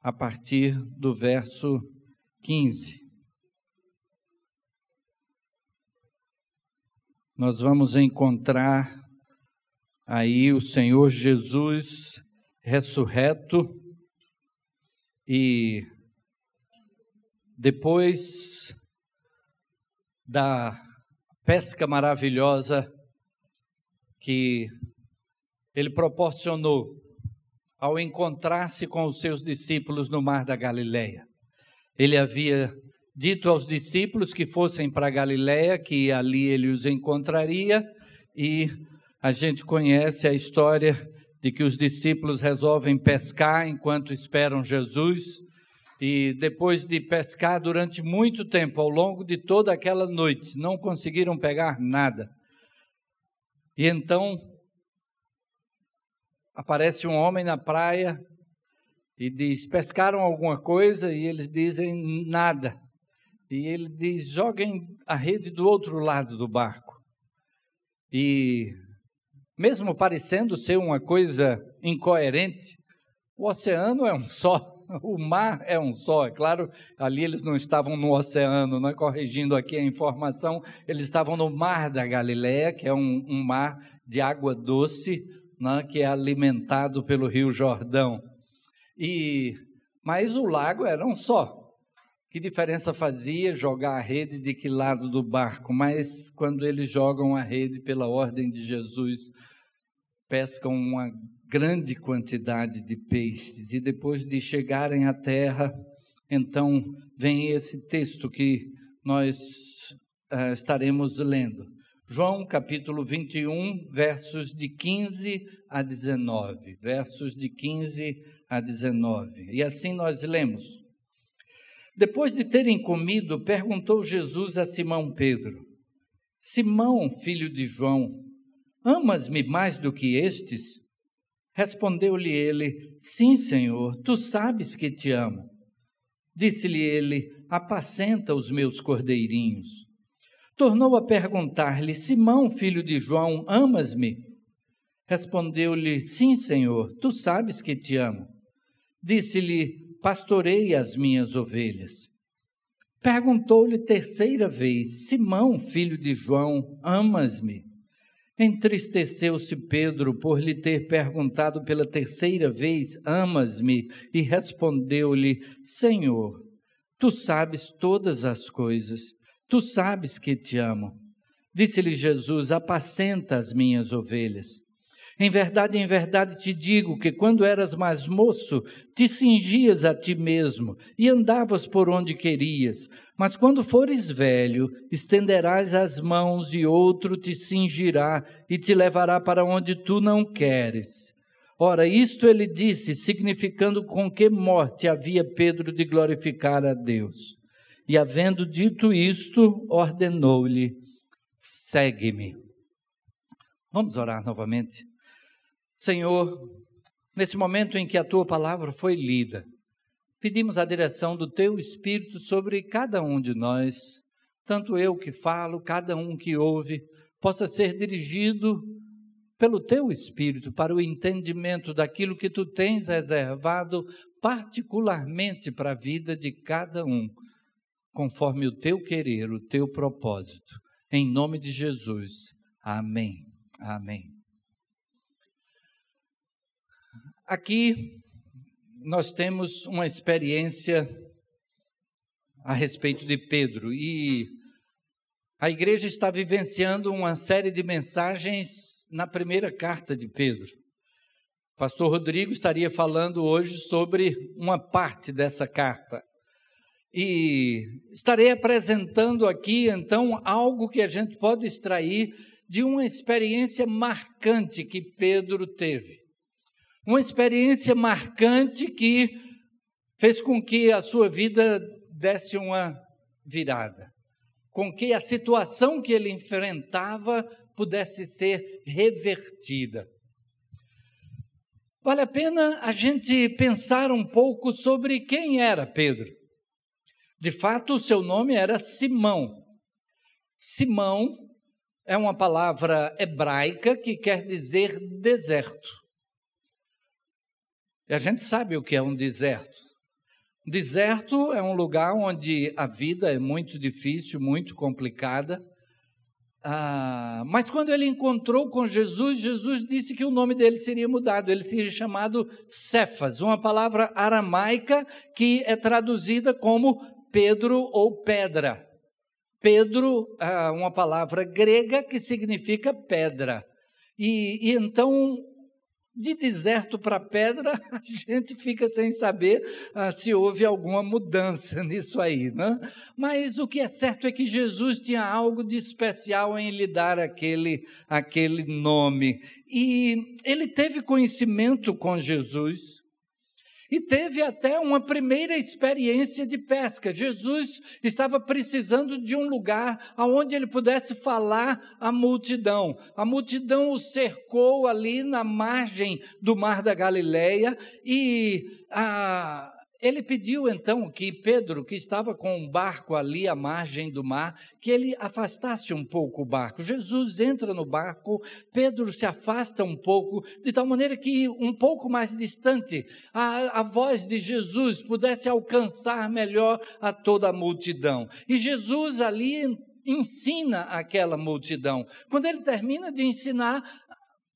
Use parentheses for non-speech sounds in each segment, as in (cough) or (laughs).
21, a partir do verso 15. Nós vamos encontrar aí o Senhor Jesus ressurreto e depois da pesca maravilhosa que ele proporcionou ao encontrar-se com os seus discípulos no mar da Galileia. Ele havia dito aos discípulos que fossem para Galileia, que ali ele os encontraria, e a gente conhece a história de que os discípulos resolvem pescar enquanto esperam Jesus, e depois de pescar durante muito tempo, ao longo de toda aquela noite, não conseguiram pegar nada. E então aparece um homem na praia e diz: Pescaram alguma coisa? E eles dizem: Nada. E ele diz: Joguem a rede do outro lado do barco. E mesmo parecendo ser uma coisa incoerente, o oceano é um só, (laughs) o mar é um só. É claro, ali eles não estavam no oceano, não é? corrigindo aqui a informação, eles estavam no mar da Galileia, que é um, um mar de água doce, né? que é alimentado pelo rio Jordão. E mas o lago era um só. Que diferença fazia jogar a rede de que lado do barco? Mas quando eles jogam a rede pela ordem de Jesus, pescam uma grande quantidade de peixes e depois de chegarem à terra, então vem esse texto que nós uh, estaremos lendo. João capítulo 21, versos de 15 a 19. Versos de 15 a 19. E assim nós lemos. Depois de terem comido, perguntou Jesus a Simão Pedro: Simão, filho de João, Amas-me mais do que estes? Respondeu-lhe ele: Sim, Senhor, tu sabes que te amo. Disse-lhe ele: Apacenta os meus cordeirinhos. Tornou a perguntar-lhe: Simão, filho de João, amas-me? Respondeu-lhe: Sim, Senhor, tu sabes que te amo. Disse-lhe: Pastorei as minhas ovelhas. Perguntou-lhe terceira vez: Simão, filho de João, amas-me? Entristeceu-se Pedro por lhe ter perguntado pela terceira vez: Amas-me? E respondeu-lhe: Senhor, tu sabes todas as coisas, tu sabes que te amo. Disse-lhe Jesus: Apacenta as minhas ovelhas. Em verdade, em verdade te digo que quando eras mais moço, te cingias a ti mesmo e andavas por onde querias. Mas quando fores velho, estenderás as mãos e outro te cingirá e te levará para onde tu não queres. Ora, isto ele disse, significando com que morte havia Pedro de glorificar a Deus. E havendo dito isto, ordenou-lhe: segue-me. Vamos orar novamente. Senhor, nesse momento em que a tua palavra foi lida, pedimos a direção do teu Espírito sobre cada um de nós, tanto eu que falo, cada um que ouve, possa ser dirigido pelo teu Espírito para o entendimento daquilo que tu tens reservado particularmente para a vida de cada um, conforme o teu querer, o teu propósito. Em nome de Jesus. Amém. Amém. Aqui nós temos uma experiência a respeito de Pedro e a igreja está vivenciando uma série de mensagens na primeira carta de Pedro. Pastor Rodrigo estaria falando hoje sobre uma parte dessa carta. E estarei apresentando aqui então algo que a gente pode extrair de uma experiência marcante que Pedro teve uma experiência marcante que fez com que a sua vida desse uma virada, com que a situação que ele enfrentava pudesse ser revertida. Vale a pena a gente pensar um pouco sobre quem era Pedro. De fato, o seu nome era Simão. Simão é uma palavra hebraica que quer dizer deserto. E a gente sabe o que é um deserto. Deserto é um lugar onde a vida é muito difícil, muito complicada. Ah, mas quando ele encontrou com Jesus, Jesus disse que o nome dele seria mudado, ele seria chamado Cefas, uma palavra aramaica que é traduzida como Pedro ou pedra. Pedro, ah, uma palavra grega que significa pedra. E, e então de deserto para pedra, (laughs) a gente fica sem saber ah, se houve alguma mudança (laughs) nisso aí, né? Mas o que é certo é que Jesus tinha algo de especial em lhe dar aquele, aquele nome. E ele teve conhecimento com Jesus, e teve até uma primeira experiência de pesca. Jesus estava precisando de um lugar onde ele pudesse falar à multidão. A multidão o cercou ali na margem do Mar da Galileia e a, ele pediu então que Pedro, que estava com um barco ali à margem do mar, que ele afastasse um pouco o barco. Jesus entra no barco, Pedro se afasta um pouco, de tal maneira que um pouco mais distante a, a voz de Jesus pudesse alcançar melhor a toda a multidão. E Jesus ali ensina aquela multidão. Quando ele termina de ensinar,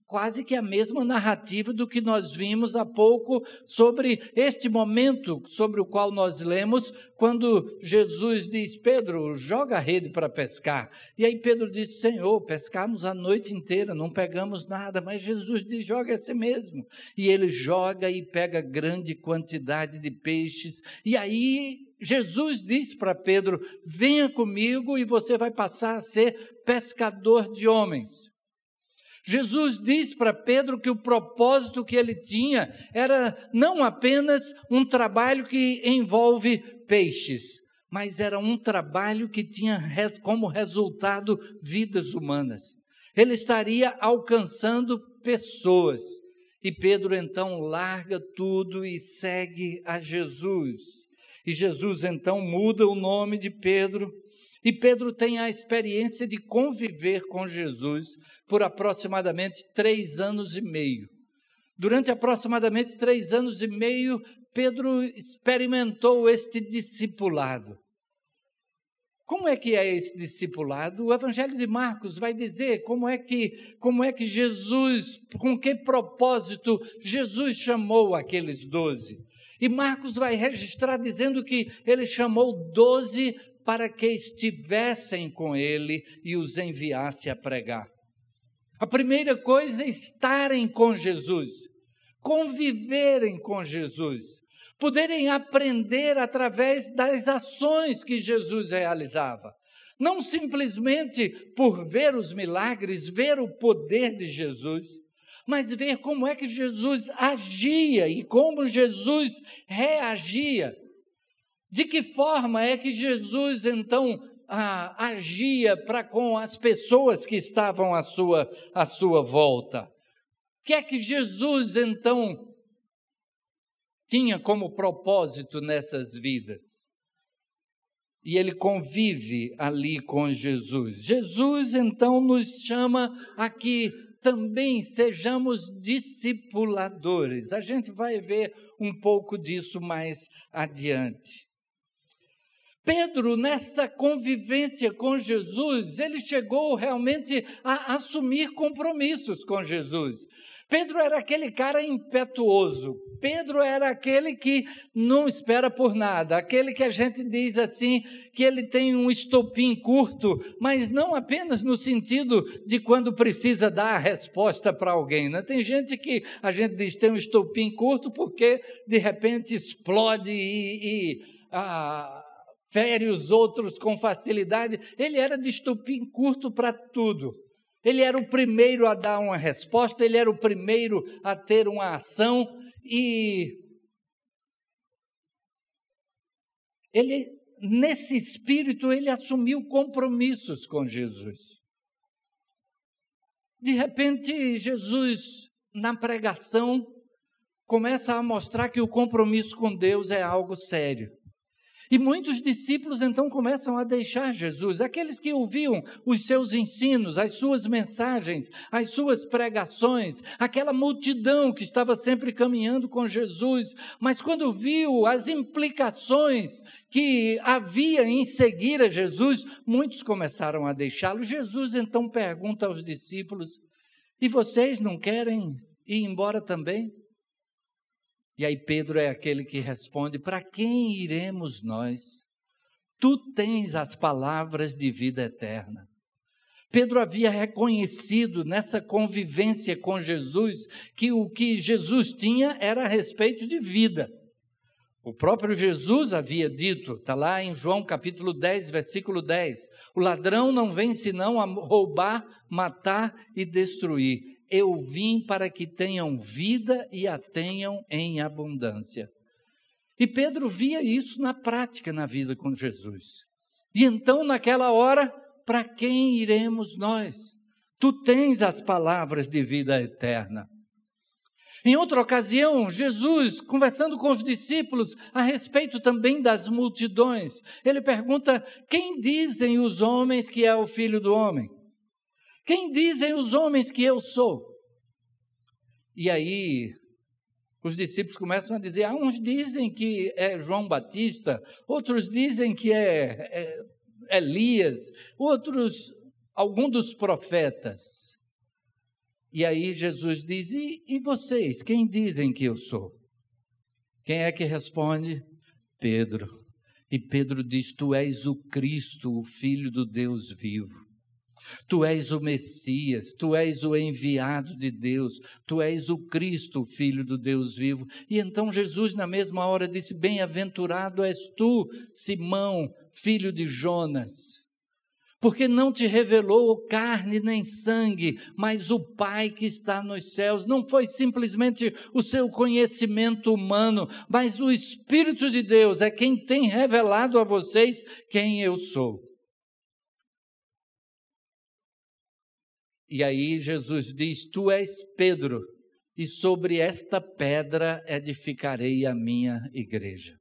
quase que a mesma narrativa do que nós vimos há pouco sobre este momento sobre o qual nós lemos, quando Jesus diz: Pedro, joga a rede para pescar. E aí Pedro diz: Senhor, pescamos a noite inteira, não pegamos nada. Mas Jesus diz: joga esse mesmo. E ele joga e pega grande quantidade de peixes. E aí Jesus diz para Pedro: venha comigo e você vai passar a ser pescador de homens. Jesus diz para Pedro que o propósito que ele tinha era não apenas um trabalho que envolve peixes, mas era um trabalho que tinha como resultado vidas humanas. Ele estaria alcançando pessoas. E Pedro então larga tudo e segue a Jesus. E Jesus então muda o nome de Pedro e Pedro tem a experiência de conviver com Jesus por aproximadamente três anos e meio. Durante aproximadamente três anos e meio, Pedro experimentou este discipulado. Como é que é esse discipulado? O Evangelho de Marcos vai dizer como é que, como é que Jesus, com que propósito Jesus chamou aqueles doze. E Marcos vai registrar dizendo que ele chamou doze para que estivessem com ele e os enviasse a pregar. A primeira coisa é estarem com Jesus, conviverem com Jesus, poderem aprender através das ações que Jesus realizava. Não simplesmente por ver os milagres, ver o poder de Jesus, mas ver como é que Jesus agia e como Jesus reagia de que forma é que Jesus então ah, agia para com as pessoas que estavam à sua, à sua volta? O que é que Jesus então tinha como propósito nessas vidas? E ele convive ali com Jesus. Jesus então nos chama aqui também sejamos discipuladores. A gente vai ver um pouco disso mais adiante. Pedro, nessa convivência com Jesus, ele chegou realmente a assumir compromissos com Jesus. Pedro era aquele cara impetuoso. Pedro era aquele que não espera por nada, aquele que a gente diz assim, que ele tem um estopim curto, mas não apenas no sentido de quando precisa dar a resposta para alguém. Né? Tem gente que a gente diz tem um estopim curto porque de repente explode e, e ah, fere os outros com facilidade. Ele era de estupim curto para tudo. Ele era o primeiro a dar uma resposta, ele era o primeiro a ter uma ação e ele nesse espírito ele assumiu compromissos com Jesus. De repente, Jesus na pregação começa a mostrar que o compromisso com Deus é algo sério. E muitos discípulos então começam a deixar Jesus, aqueles que ouviam os seus ensinos, as suas mensagens, as suas pregações, aquela multidão que estava sempre caminhando com Jesus, mas quando viu as implicações que havia em seguir a Jesus, muitos começaram a deixá-lo. Jesus então pergunta aos discípulos: E vocês não querem ir embora também? E aí Pedro é aquele que responde: Para quem iremos nós? Tu tens as palavras de vida eterna. Pedro havia reconhecido nessa convivência com Jesus que o que Jesus tinha era a respeito de vida. O próprio Jesus havia dito, está lá em João capítulo 10, versículo 10: O ladrão não vem senão a roubar, matar e destruir eu vim para que tenham vida e a tenham em abundância. E Pedro via isso na prática na vida com Jesus. E então, naquela hora, para quem iremos nós? Tu tens as palavras de vida eterna. Em outra ocasião, Jesus, conversando com os discípulos a respeito também das multidões, ele pergunta: Quem dizem os homens que é o filho do homem? Quem dizem os homens que eu sou? E aí, os discípulos começam a dizer: ah, uns dizem que é João Batista, outros dizem que é, é Elias, outros, algum dos profetas. E aí Jesus diz: e, e vocês, quem dizem que eu sou? Quem é que responde? Pedro. E Pedro diz: Tu és o Cristo, o Filho do Deus vivo. Tu és o Messias, tu és o enviado de Deus, tu és o Cristo, o Filho do Deus vivo. E então Jesus, na mesma hora, disse: Bem-aventurado és tu, Simão, filho de Jonas, porque não te revelou carne nem sangue, mas o Pai que está nos céus. Não foi simplesmente o seu conhecimento humano, mas o Espírito de Deus é quem tem revelado a vocês quem eu sou. E aí Jesus diz: Tu és Pedro, e sobre esta pedra edificarei a minha igreja.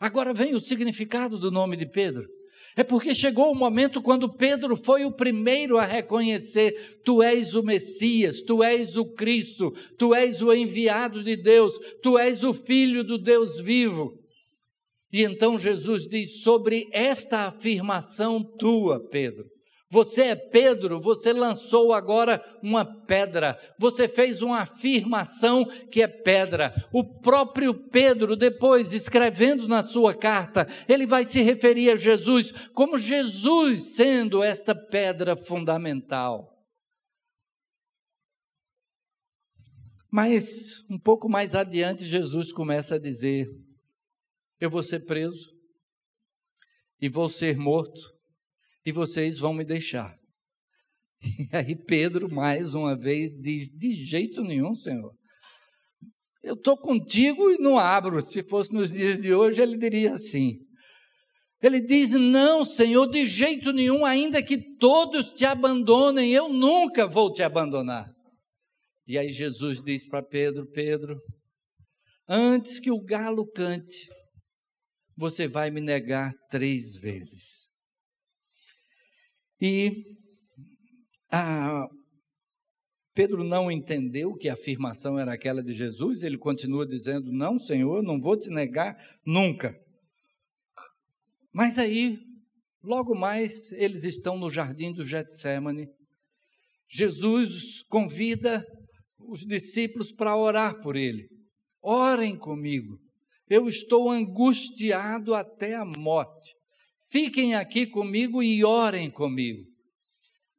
Agora vem o significado do nome de Pedro. É porque chegou o momento quando Pedro foi o primeiro a reconhecer: Tu és o Messias, Tu és o Cristo, Tu és o enviado de Deus, Tu és o Filho do Deus vivo. E então Jesus diz: Sobre esta afirmação tua, Pedro, você é Pedro, você lançou agora uma pedra, você fez uma afirmação que é pedra. O próprio Pedro, depois, escrevendo na sua carta, ele vai se referir a Jesus como Jesus sendo esta pedra fundamental. Mas, um pouco mais adiante, Jesus começa a dizer: Eu vou ser preso e vou ser morto e vocês vão me deixar. E aí Pedro, mais uma vez, diz: De jeito nenhum, Senhor. Eu estou contigo e não abro. Se fosse nos dias de hoje, ele diria assim. Ele diz: Não, Senhor, de jeito nenhum, ainda que todos te abandonem, eu nunca vou te abandonar. E aí Jesus diz para Pedro: Pedro, antes que o galo cante, você vai me negar três vezes. E ah, Pedro não entendeu que a afirmação era aquela de Jesus, ele continua dizendo: Não, Senhor, não vou te negar nunca. Mas aí, logo mais, eles estão no jardim do Getsemane. Jesus convida os discípulos para orar por ele. Orem comigo. Eu estou angustiado até a morte. Fiquem aqui comigo e orem comigo.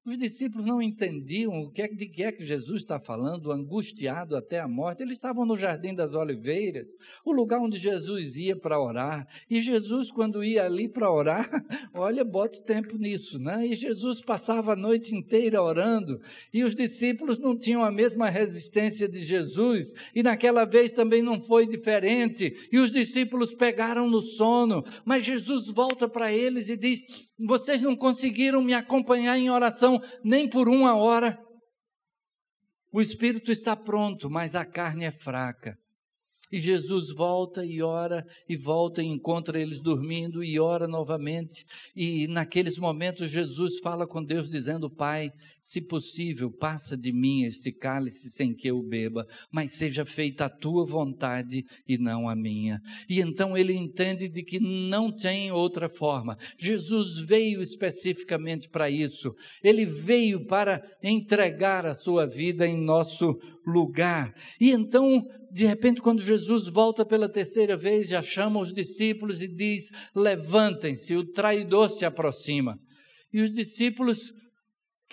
Os discípulos não entendiam o que é, de que é que Jesus está falando, angustiado até a morte. Eles estavam no Jardim das Oliveiras, o lugar onde Jesus ia para orar. E Jesus, quando ia ali para orar, (laughs) olha, bote tempo nisso, né? E Jesus passava a noite inteira orando. E os discípulos não tinham a mesma resistência de Jesus. E naquela vez também não foi diferente. E os discípulos pegaram no sono. Mas Jesus volta para eles e diz: vocês não conseguiram me acompanhar em oração nem por uma hora. O espírito está pronto, mas a carne é fraca. E Jesus volta e ora, e volta e encontra eles dormindo, e ora novamente. E naqueles momentos, Jesus fala com Deus, dizendo: Pai, se possível, passa de mim este cálice sem que eu beba, mas seja feita a tua vontade e não a minha. E então ele entende de que não tem outra forma. Jesus veio especificamente para isso. Ele veio para entregar a sua vida em nosso lugar. E então, de repente, quando Jesus volta pela terceira vez, já chama os discípulos e diz: Levantem-se, o traidor se aproxima. E os discípulos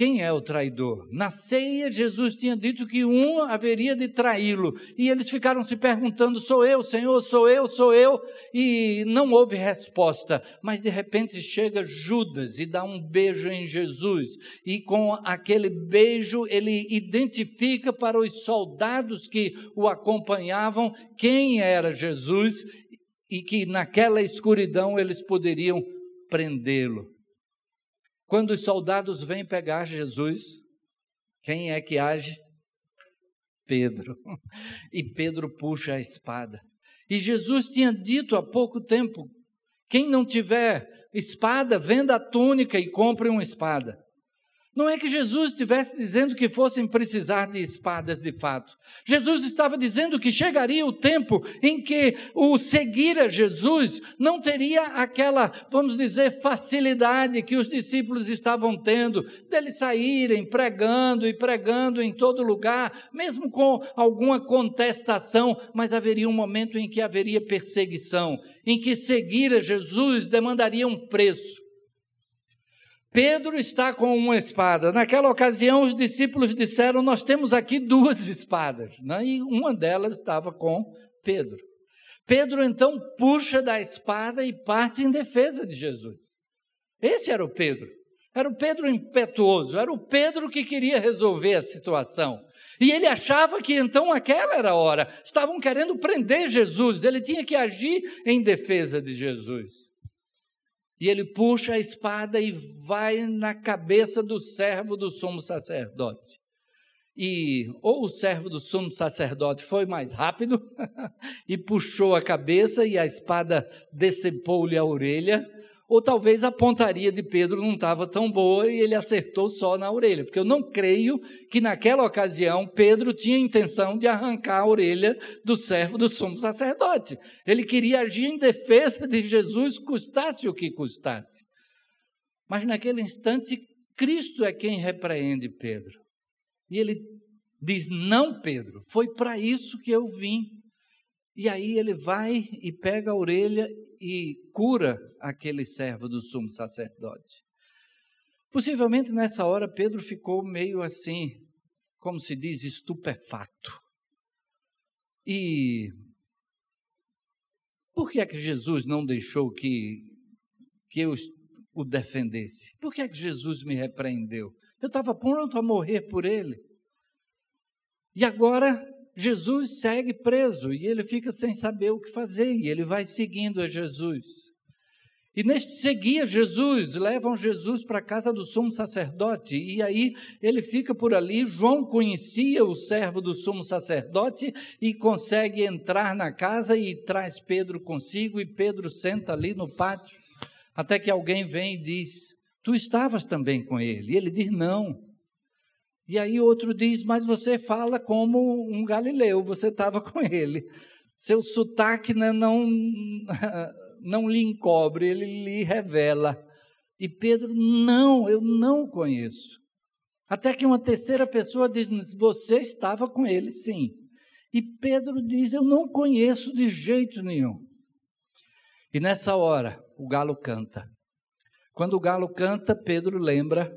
quem é o traidor? Na ceia, Jesus tinha dito que um haveria de traí-lo. E eles ficaram se perguntando: sou eu, Senhor, sou eu, sou eu. E não houve resposta. Mas de repente chega Judas e dá um beijo em Jesus. E com aquele beijo, ele identifica para os soldados que o acompanhavam quem era Jesus e que naquela escuridão eles poderiam prendê-lo. Quando os soldados vêm pegar Jesus, quem é que age? Pedro. (laughs) E Pedro puxa a espada. E Jesus tinha dito há pouco tempo: quem não tiver espada, venda a túnica e compre uma espada. Não é que Jesus estivesse dizendo que fossem precisar de espadas de fato. Jesus estava dizendo que chegaria o tempo em que o seguir a Jesus não teria aquela, vamos dizer, facilidade que os discípulos estavam tendo, deles saírem pregando e pregando em todo lugar, mesmo com alguma contestação, mas haveria um momento em que haveria perseguição, em que seguir a Jesus demandaria um preço. Pedro está com uma espada. Naquela ocasião, os discípulos disseram: Nós temos aqui duas espadas. Né? E uma delas estava com Pedro. Pedro então puxa da espada e parte em defesa de Jesus. Esse era o Pedro. Era o Pedro impetuoso, era o Pedro que queria resolver a situação. E ele achava que então aquela era a hora. Estavam querendo prender Jesus, ele tinha que agir em defesa de Jesus. E ele puxa a espada e vai na cabeça do servo do sumo sacerdote. E ou o servo do sumo sacerdote foi mais rápido (laughs) e puxou a cabeça e a espada decepou-lhe a orelha, ou talvez a pontaria de Pedro não estava tão boa e ele acertou só na orelha, porque eu não creio que naquela ocasião Pedro tinha intenção de arrancar a orelha do servo do sumo sacerdote. Ele queria agir em defesa de Jesus, custasse o que custasse. Mas naquele instante, Cristo é quem repreende Pedro. E ele diz: Não, Pedro, foi para isso que eu vim. E aí ele vai e pega a orelha e cura aquele servo do sumo sacerdote. Possivelmente nessa hora Pedro ficou meio assim, como se diz, estupefato. E por que é que Jesus não deixou que, que eu o defendesse? Por que é que Jesus me repreendeu? Eu estava pronto a morrer por ele. E agora Jesus segue preso e ele fica sem saber o que fazer e ele vai seguindo a Jesus. E neste seguir Jesus, levam Jesus para a casa do sumo sacerdote, e aí ele fica por ali. João conhecia o servo do sumo sacerdote e consegue entrar na casa e traz Pedro consigo, e Pedro senta ali no pátio, até que alguém vem e diz: Tu estavas também com ele? E ele diz: Não. E aí outro diz: Mas você fala como um galileu, você estava (laughs) com ele. Seu sotaque né, não, (laughs) não lhe encobre, ele lhe revela. E Pedro: Não, eu não o conheço. Até que uma terceira pessoa diz: Você estava com ele, sim. E Pedro diz: Eu não conheço de jeito nenhum. E nessa hora, o galo canta. Quando o galo canta, Pedro lembra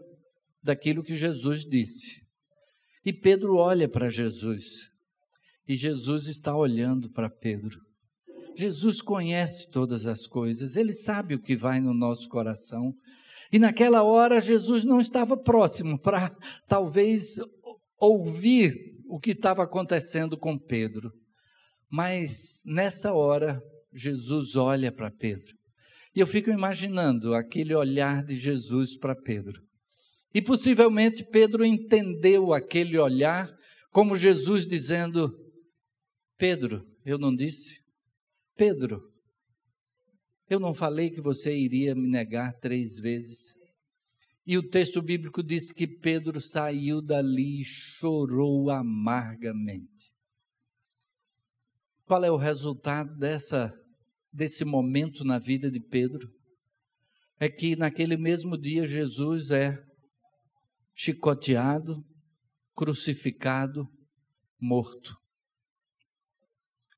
daquilo que Jesus disse. E Pedro olha para Jesus. E Jesus está olhando para Pedro. Jesus conhece todas as coisas, ele sabe o que vai no nosso coração. E naquela hora Jesus não estava próximo para talvez ouvir o que estava acontecendo com Pedro. Mas nessa hora Jesus olha para Pedro. E eu fico imaginando aquele olhar de Jesus para Pedro. E possivelmente Pedro entendeu aquele olhar como Jesus dizendo: Pedro, eu não disse? Pedro, eu não falei que você iria me negar três vezes? E o texto bíblico diz que Pedro saiu dali e chorou amargamente. Qual é o resultado dessa desse momento na vida de Pedro? É que naquele mesmo dia Jesus é chicoteado, crucificado, morto.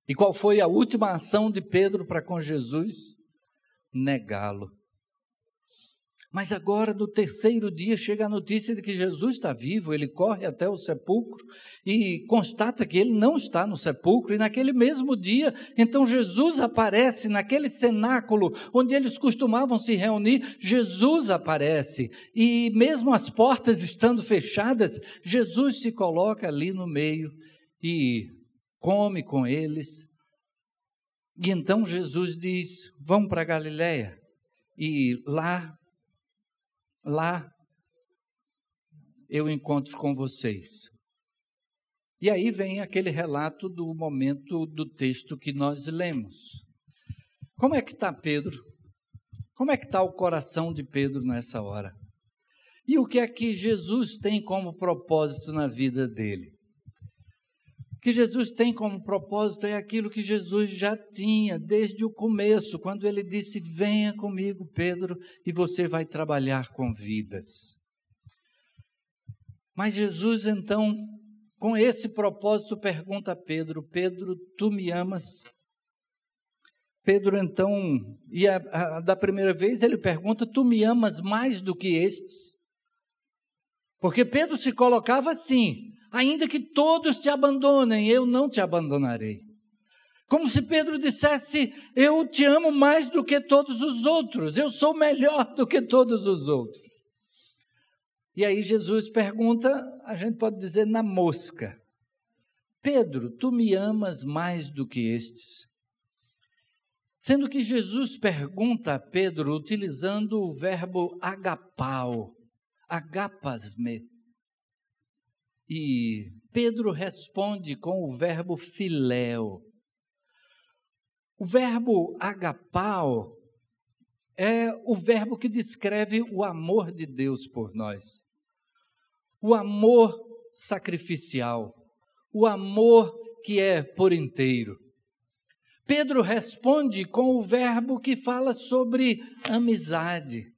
E qual foi a última ação de Pedro para com Jesus? Negá-lo. Mas agora, no terceiro dia, chega a notícia de que Jesus está vivo, ele corre até o sepulcro e constata que ele não está no sepulcro, e naquele mesmo dia, então Jesus aparece naquele cenáculo onde eles costumavam se reunir, Jesus aparece, e mesmo as portas estando fechadas, Jesus se coloca ali no meio e come com eles. E então Jesus diz: Vamos para Galiléia. E lá lá eu encontro com vocês. E aí vem aquele relato do momento do texto que nós lemos. Como é que está Pedro? Como é que está o coração de Pedro nessa hora? E o que é que Jesus tem como propósito na vida dele? Que Jesus tem como propósito é aquilo que Jesus já tinha desde o começo, quando ele disse: Venha comigo, Pedro, e você vai trabalhar com vidas. Mas Jesus, então, com esse propósito, pergunta a Pedro: Pedro, tu me amas? Pedro, então, e a, a, da primeira vez ele pergunta: Tu me amas mais do que estes? Porque Pedro se colocava assim: ainda que todos te abandonem, eu não te abandonarei. Como se Pedro dissesse: Eu te amo mais do que todos os outros, eu sou melhor do que todos os outros. E aí Jesus pergunta, a gente pode dizer na mosca: Pedro, tu me amas mais do que estes? Sendo que Jesus pergunta a Pedro utilizando o verbo agapau, agapasme, e Pedro responde com o verbo filéu. O verbo agapau é o verbo que descreve o amor de Deus por nós. O amor sacrificial, o amor que é por inteiro. Pedro responde com o verbo que fala sobre amizade.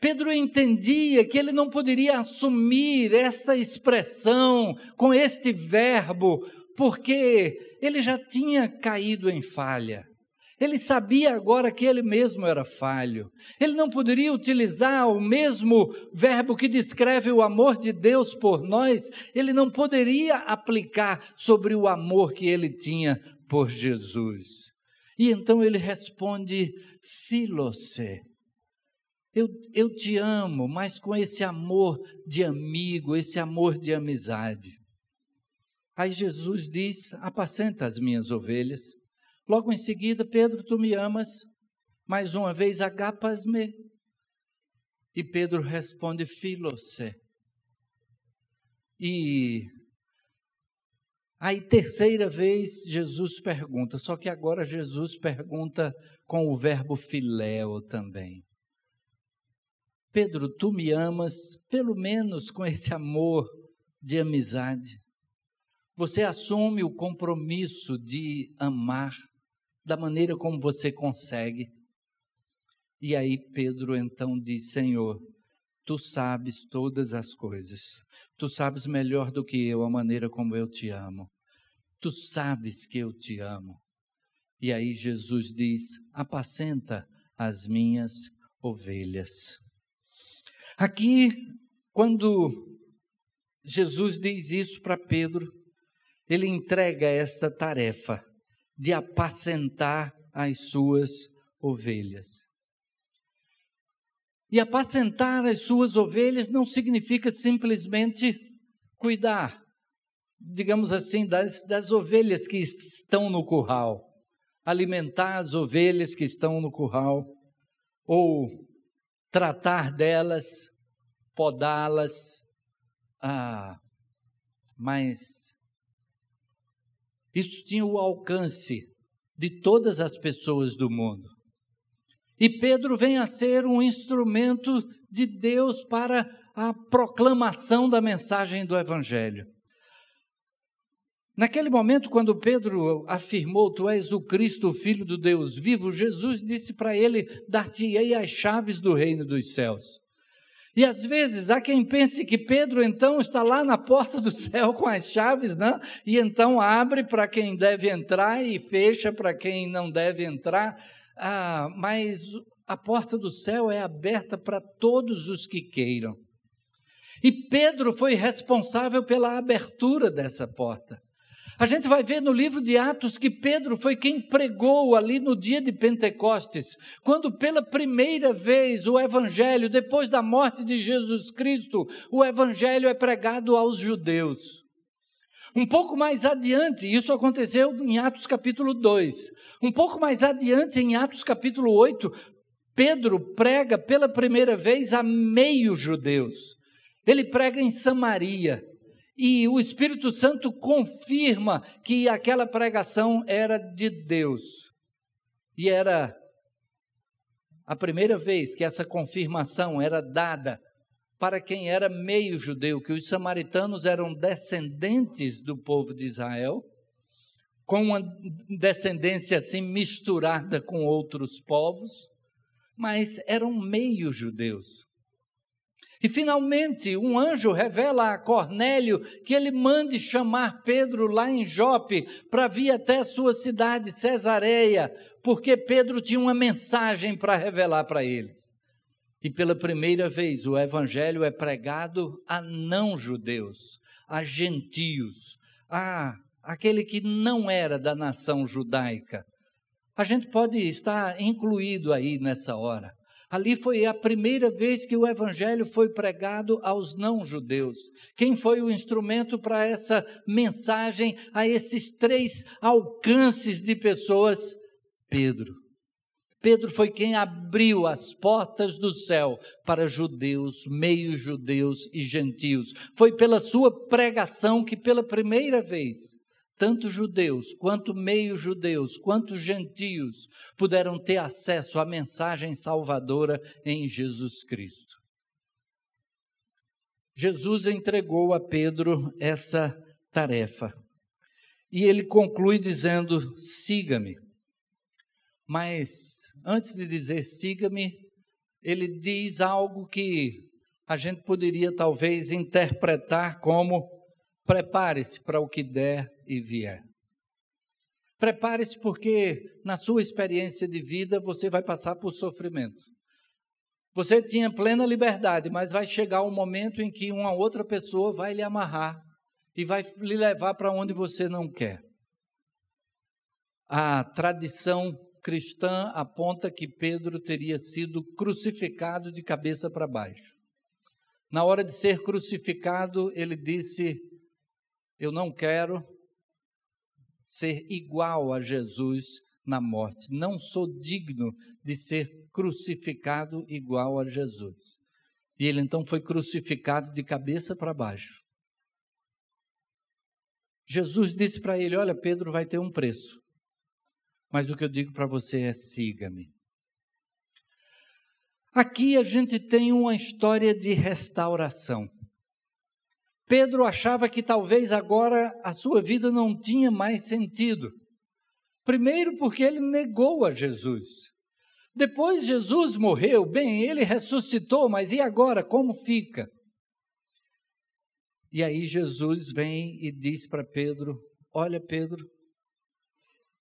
Pedro entendia que ele não poderia assumir esta expressão com este verbo, porque ele já tinha caído em falha. Ele sabia agora que ele mesmo era falho. Ele não poderia utilizar o mesmo verbo que descreve o amor de Deus por nós, ele não poderia aplicar sobre o amor que ele tinha por Jesus. E então ele responde: Filose, eu, eu te amo, mas com esse amor de amigo, esse amor de amizade. Aí Jesus diz: Apacenta as minhas ovelhas. Logo em seguida, Pedro, tu me amas. Mais uma vez, agapas-me. E Pedro responde: Filose. E aí, terceira vez, Jesus pergunta, só que agora Jesus pergunta com o verbo filéu também. Pedro, tu me amas, pelo menos com esse amor de amizade. Você assume o compromisso de amar da maneira como você consegue. E aí Pedro então diz: Senhor, tu sabes todas as coisas. Tu sabes melhor do que eu a maneira como eu te amo. Tu sabes que eu te amo. E aí Jesus diz: Apacenta as minhas ovelhas. Aqui, quando Jesus diz isso para Pedro, ele entrega esta tarefa de apacentar as suas ovelhas. E apacentar as suas ovelhas não significa simplesmente cuidar, digamos assim, das, das ovelhas que estão no curral, alimentar as ovelhas que estão no curral, ou tratar delas, podá-las, ah, mas Isso tinha o alcance de todas as pessoas do mundo. E Pedro vem a ser um instrumento de Deus para a proclamação da mensagem do Evangelho. Naquele momento, quando Pedro afirmou: Tu és o Cristo, o Filho do Deus vivo, Jesus disse para ele: Dar-te-ei as chaves do reino dos céus. E às vezes há quem pense que Pedro então está lá na porta do céu com as chaves, né? e então abre para quem deve entrar e fecha para quem não deve entrar. Ah, mas a porta do céu é aberta para todos os que queiram. E Pedro foi responsável pela abertura dessa porta. A gente vai ver no livro de Atos que Pedro foi quem pregou ali no dia de Pentecostes, quando pela primeira vez o Evangelho, depois da morte de Jesus Cristo, o Evangelho é pregado aos judeus. Um pouco mais adiante, isso aconteceu em Atos capítulo 2. Um pouco mais adiante, em Atos capítulo 8, Pedro prega pela primeira vez a meio judeus. Ele prega em Samaria. E o Espírito Santo confirma que aquela pregação era de Deus. E era a primeira vez que essa confirmação era dada para quem era meio judeu, que os samaritanos eram descendentes do povo de Israel, com uma descendência assim misturada com outros povos, mas eram meio judeus. E finalmente, um anjo revela a Cornélio que ele mande chamar Pedro lá em Jope para vir até a sua cidade, Cesareia, porque Pedro tinha uma mensagem para revelar para eles. E pela primeira vez o evangelho é pregado a não-judeus, a gentios, a aquele que não era da nação judaica. A gente pode estar incluído aí nessa hora. Ali foi a primeira vez que o evangelho foi pregado aos não-judeus. Quem foi o instrumento para essa mensagem a esses três alcances de pessoas? Pedro. Pedro foi quem abriu as portas do céu para judeus, meio-judeus e gentios. Foi pela sua pregação que, pela primeira vez, tanto judeus, quanto meio-judeus, quanto gentios puderam ter acesso à mensagem salvadora em Jesus Cristo. Jesus entregou a Pedro essa tarefa e ele conclui dizendo: siga-me. Mas antes de dizer siga-me, ele diz algo que a gente poderia talvez interpretar como prepare-se para o que der e vier. Prepare-se, porque na sua experiência de vida você vai passar por sofrimento. Você tinha plena liberdade, mas vai chegar um momento em que uma outra pessoa vai lhe amarrar e vai lhe levar para onde você não quer. A tradição cristã aponta que Pedro teria sido crucificado de cabeça para baixo. Na hora de ser crucificado, ele disse: Eu não quero ser igual a Jesus na morte. Não sou digno de ser crucificado igual a Jesus. E ele então foi crucificado de cabeça para baixo. Jesus disse para ele: Olha, Pedro vai ter um preço, mas o que eu digo para você é: siga-me. Aqui a gente tem uma história de restauração. Pedro achava que talvez agora a sua vida não tinha mais sentido. Primeiro, porque ele negou a Jesus. Depois, Jesus morreu, bem, ele ressuscitou, mas e agora? Como fica? E aí, Jesus vem e diz para Pedro: Olha, Pedro,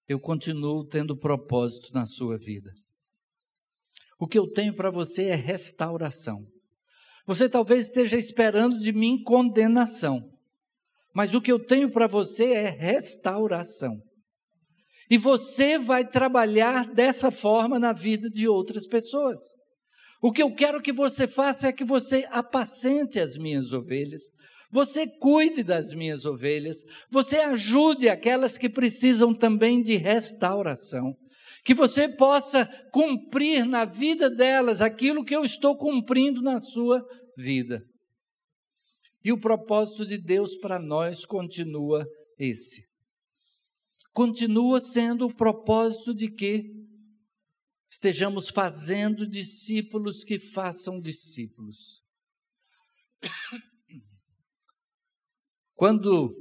eu continuo tendo propósito na sua vida. O que eu tenho para você é restauração. Você talvez esteja esperando de mim condenação, mas o que eu tenho para você é restauração. E você vai trabalhar dessa forma na vida de outras pessoas. O que eu quero que você faça é que você apacente as minhas ovelhas, você cuide das minhas ovelhas, você ajude aquelas que precisam também de restauração que você possa cumprir na vida delas aquilo que eu estou cumprindo na sua vida. E o propósito de Deus para nós continua esse. continua sendo o propósito de que estejamos fazendo discípulos que façam discípulos. Quando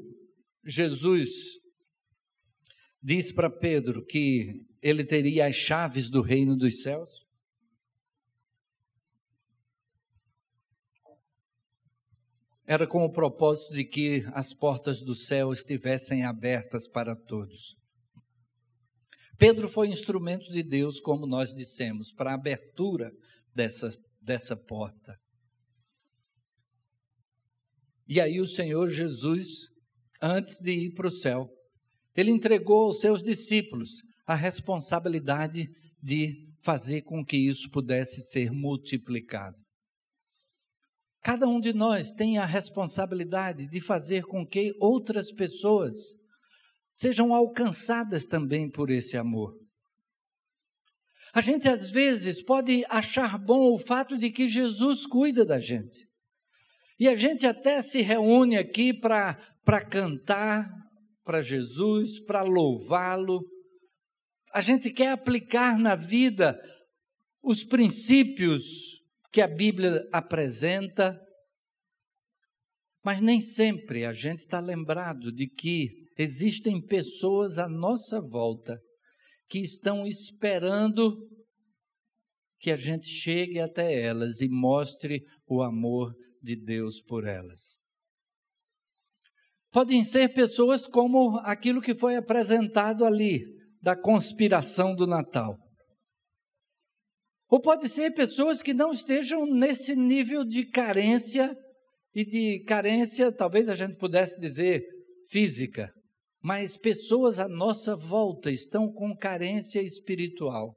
Jesus diz para Pedro que ele teria as chaves do reino dos céus, era com o propósito de que as portas do céu estivessem abertas para todos. Pedro foi instrumento de Deus, como nós dissemos, para a abertura dessa, dessa porta. E aí o Senhor Jesus, antes de ir para o céu, ele entregou aos seus discípulos a responsabilidade de fazer com que isso pudesse ser multiplicado. Cada um de nós tem a responsabilidade de fazer com que outras pessoas sejam alcançadas também por esse amor. A gente às vezes pode achar bom o fato de que Jesus cuida da gente. E a gente até se reúne aqui para cantar para Jesus, para louvá-lo. A gente quer aplicar na vida os princípios que a Bíblia apresenta, mas nem sempre a gente está lembrado de que existem pessoas à nossa volta que estão esperando que a gente chegue até elas e mostre o amor de Deus por elas. Podem ser pessoas como aquilo que foi apresentado ali, da conspiração do Natal. Ou pode ser pessoas que não estejam nesse nível de carência, e de carência, talvez a gente pudesse dizer física, mas pessoas à nossa volta estão com carência espiritual.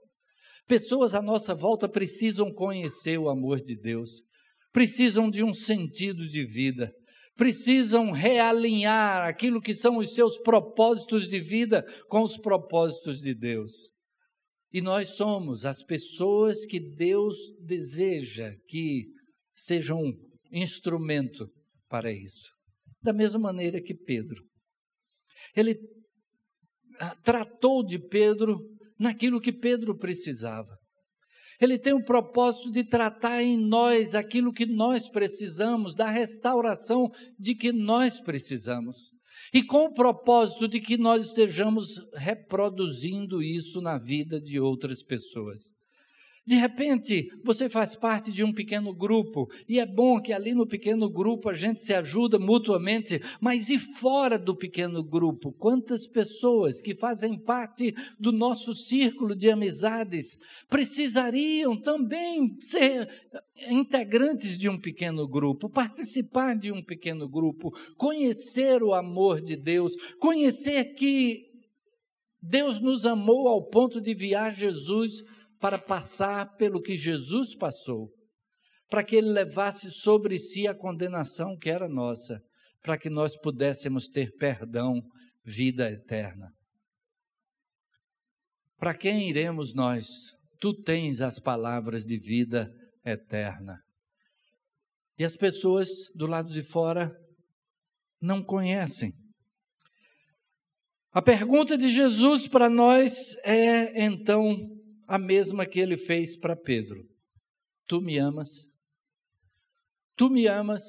Pessoas à nossa volta precisam conhecer o amor de Deus, precisam de um sentido de vida, precisam realinhar aquilo que são os seus propósitos de vida com os propósitos de Deus. E nós somos as pessoas que Deus deseja que sejam um instrumento para isso. Da mesma maneira que Pedro. Ele ah, tratou de Pedro naquilo que Pedro precisava. Ele tem o propósito de tratar em nós aquilo que nós precisamos, da restauração de que nós precisamos e com o propósito de que nós estejamos reproduzindo isso na vida de outras pessoas. De repente, você faz parte de um pequeno grupo, e é bom que ali no pequeno grupo a gente se ajuda mutuamente, mas e fora do pequeno grupo? Quantas pessoas que fazem parte do nosso círculo de amizades precisariam também ser integrantes de um pequeno grupo, participar de um pequeno grupo, conhecer o amor de Deus, conhecer que Deus nos amou ao ponto de enviar Jesus para passar pelo que Jesus passou, para que ele levasse sobre si a condenação que era nossa, para que nós pudéssemos ter perdão, vida eterna. Para quem iremos nós? Tu tens as palavras de vida eterna. E as pessoas do lado de fora não conhecem. A pergunta de Jesus para nós é, então, a mesma que ele fez para Pedro: Tu me amas? Tu me amas?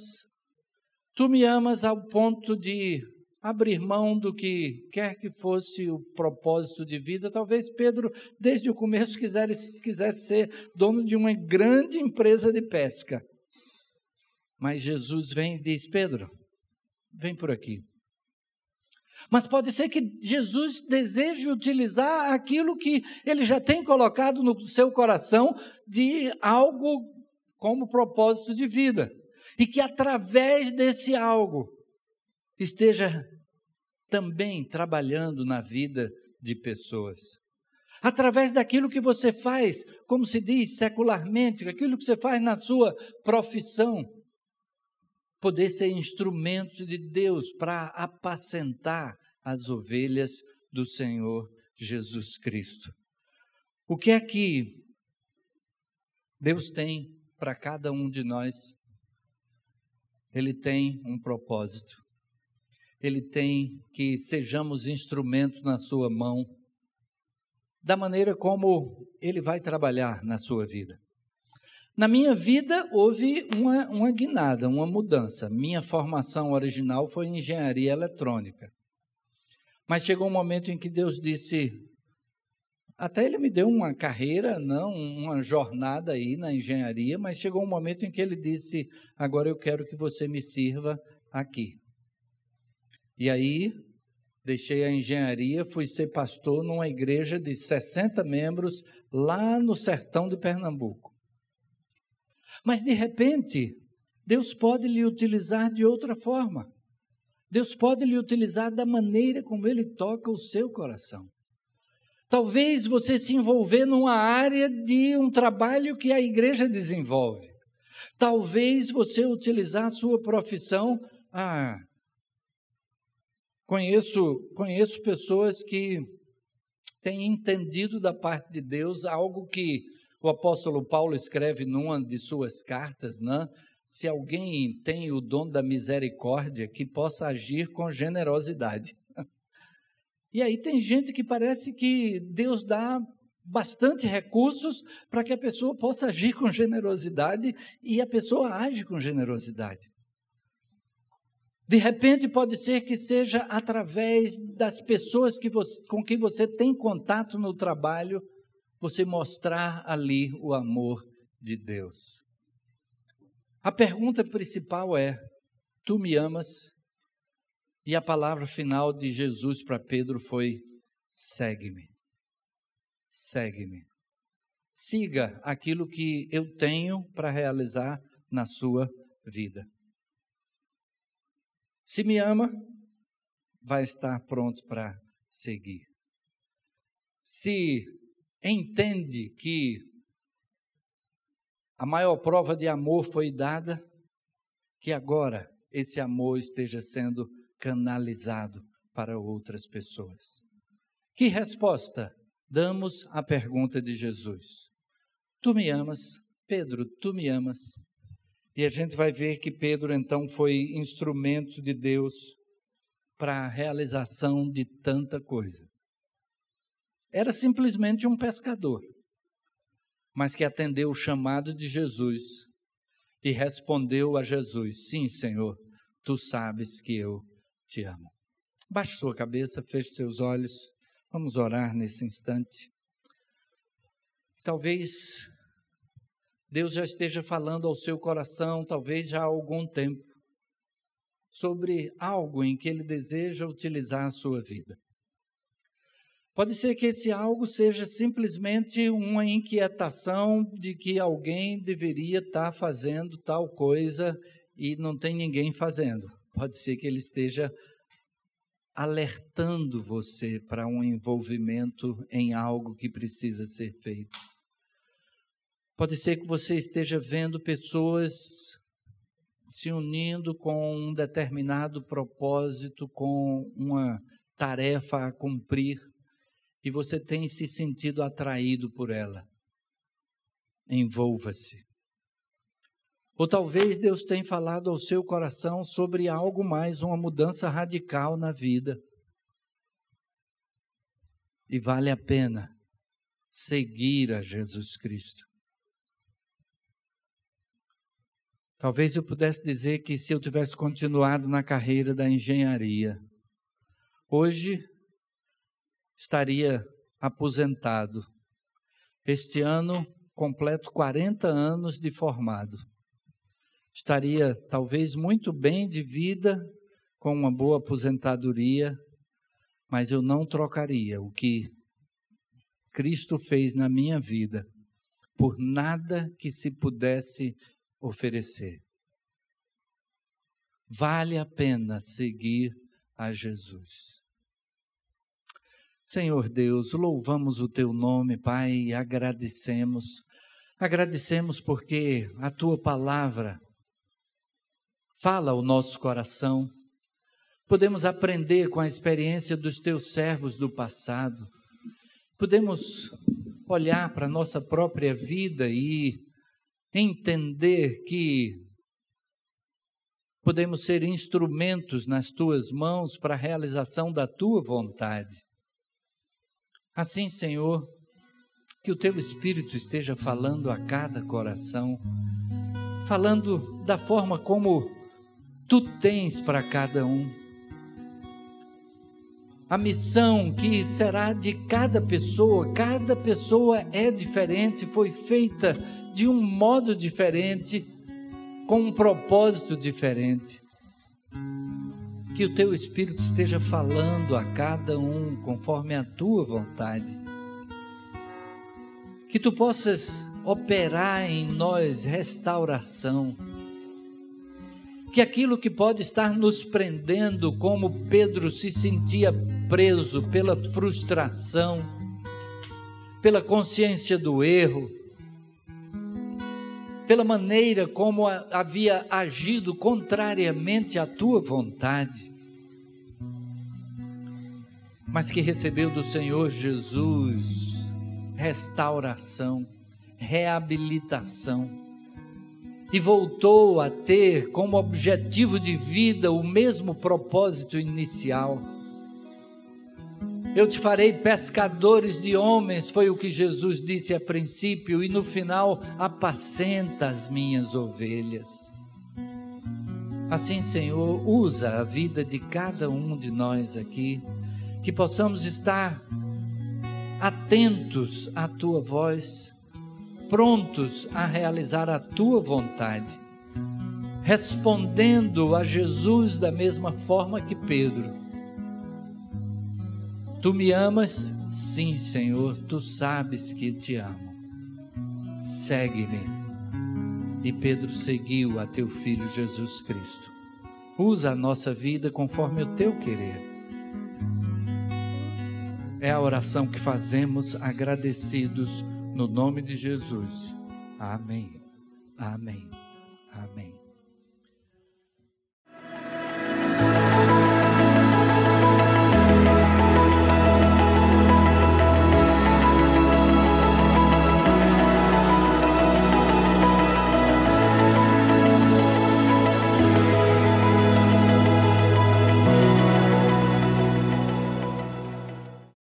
Tu me amas ao ponto de abrir mão do que quer que fosse o propósito de vida. Talvez Pedro, desde o começo, quisesse, quisesse ser dono de uma grande empresa de pesca. Mas Jesus vem e diz: Pedro, vem por aqui. Mas pode ser que Jesus deseje utilizar aquilo que ele já tem colocado no seu coração de algo como propósito de vida. E que através desse algo esteja também trabalhando na vida de pessoas. Através daquilo que você faz, como se diz secularmente, aquilo que você faz na sua profissão, poder ser instrumento de Deus para apacentar as ovelhas do Senhor Jesus Cristo. O que é que Deus tem para cada um de nós? Ele tem um propósito. Ele tem que sejamos instrumento na sua mão, da maneira como Ele vai trabalhar na sua vida. Na minha vida houve uma, uma guinada, uma mudança. Minha formação original foi em engenharia eletrônica. Mas chegou um momento em que Deus disse: até ele me deu uma carreira, não uma jornada aí na engenharia, mas chegou um momento em que ele disse: Agora eu quero que você me sirva aqui. E aí, deixei a engenharia, fui ser pastor numa igreja de 60 membros lá no sertão de Pernambuco. Mas de repente, Deus pode lhe utilizar de outra forma. Deus pode lhe utilizar da maneira como ele toca o seu coração. Talvez você se envolver numa área de um trabalho que a igreja desenvolve. Talvez você utilizar a sua profissão. Ah, conheço, conheço pessoas que têm entendido da parte de Deus algo que o apóstolo Paulo escreve numa de suas cartas, né? Se alguém tem o dom da misericórdia, que possa agir com generosidade. (laughs) E aí tem gente que parece que Deus dá bastante recursos para que a pessoa possa agir com generosidade e a pessoa age com generosidade. De repente pode ser que seja através das pessoas que você, com quem você tem contato no trabalho, você mostrar ali o amor de Deus. A pergunta principal é: tu me amas? E a palavra final de Jesus para Pedro foi: segue-me. Segue-me. Siga aquilo que eu tenho para realizar na sua vida. Se me ama, vai estar pronto para seguir. Se entende que a maior prova de amor foi dada, que agora esse amor esteja sendo canalizado para outras pessoas. Que resposta damos à pergunta de Jesus? Tu me amas? Pedro, tu me amas? E a gente vai ver que Pedro então foi instrumento de Deus para a realização de tanta coisa. Era simplesmente um pescador, mas que atendeu o chamado de Jesus e respondeu a Jesus: Sim, Senhor, tu sabes que eu te amo. Baixe sua cabeça, feche seus olhos. Vamos orar nesse instante. Talvez Deus já esteja falando ao seu coração, talvez já há algum tempo, sobre algo em que Ele deseja utilizar a sua vida. Pode ser que esse algo seja simplesmente uma inquietação de que alguém deveria estar fazendo tal coisa e não tem ninguém fazendo. Pode ser que ele esteja alertando você para um envolvimento em algo que precisa ser feito. Pode ser que você esteja vendo pessoas se unindo com um determinado propósito, com uma tarefa a cumprir, e você tem se sentido atraído por ela. Envolva-se. Ou talvez Deus tenha falado ao seu coração sobre algo mais, uma mudança radical na vida. E vale a pena seguir a Jesus Cristo. Talvez eu pudesse dizer que se eu tivesse continuado na carreira da engenharia, hoje estaria aposentado. Este ano completo 40 anos de formado estaria talvez muito bem de vida, com uma boa aposentadoria, mas eu não trocaria o que Cristo fez na minha vida por nada que se pudesse oferecer. Vale a pena seguir a Jesus. Senhor Deus, louvamos o teu nome, Pai, e agradecemos. Agradecemos porque a tua palavra fala ao nosso coração. Podemos aprender com a experiência dos teus servos do passado. Podemos olhar para a nossa própria vida e entender que podemos ser instrumentos nas tuas mãos para a realização da tua vontade. Assim, Senhor, que o teu Espírito esteja falando a cada coração, falando da forma como tu tens para cada um. A missão que será de cada pessoa, cada pessoa é diferente, foi feita de um modo diferente, com um propósito diferente. Que o teu Espírito esteja falando a cada um conforme a tua vontade. Que tu possas operar em nós restauração. Que aquilo que pode estar nos prendendo, como Pedro se sentia preso pela frustração, pela consciência do erro, pela maneira como havia agido contrariamente à tua vontade, mas que recebeu do Senhor Jesus restauração, reabilitação, e voltou a ter como objetivo de vida o mesmo propósito inicial eu te farei pescadores de homens, foi o que Jesus disse a princípio, e no final, apacenta as minhas ovelhas. Assim, Senhor, usa a vida de cada um de nós aqui, que possamos estar atentos à tua voz, prontos a realizar a tua vontade, respondendo a Jesus da mesma forma que Pedro Tu me amas? Sim, Senhor, tu sabes que te amo. Segue-me. E Pedro seguiu a teu filho Jesus Cristo. Usa a nossa vida conforme o teu querer. É a oração que fazemos agradecidos no nome de Jesus. Amém. Amém. Amém.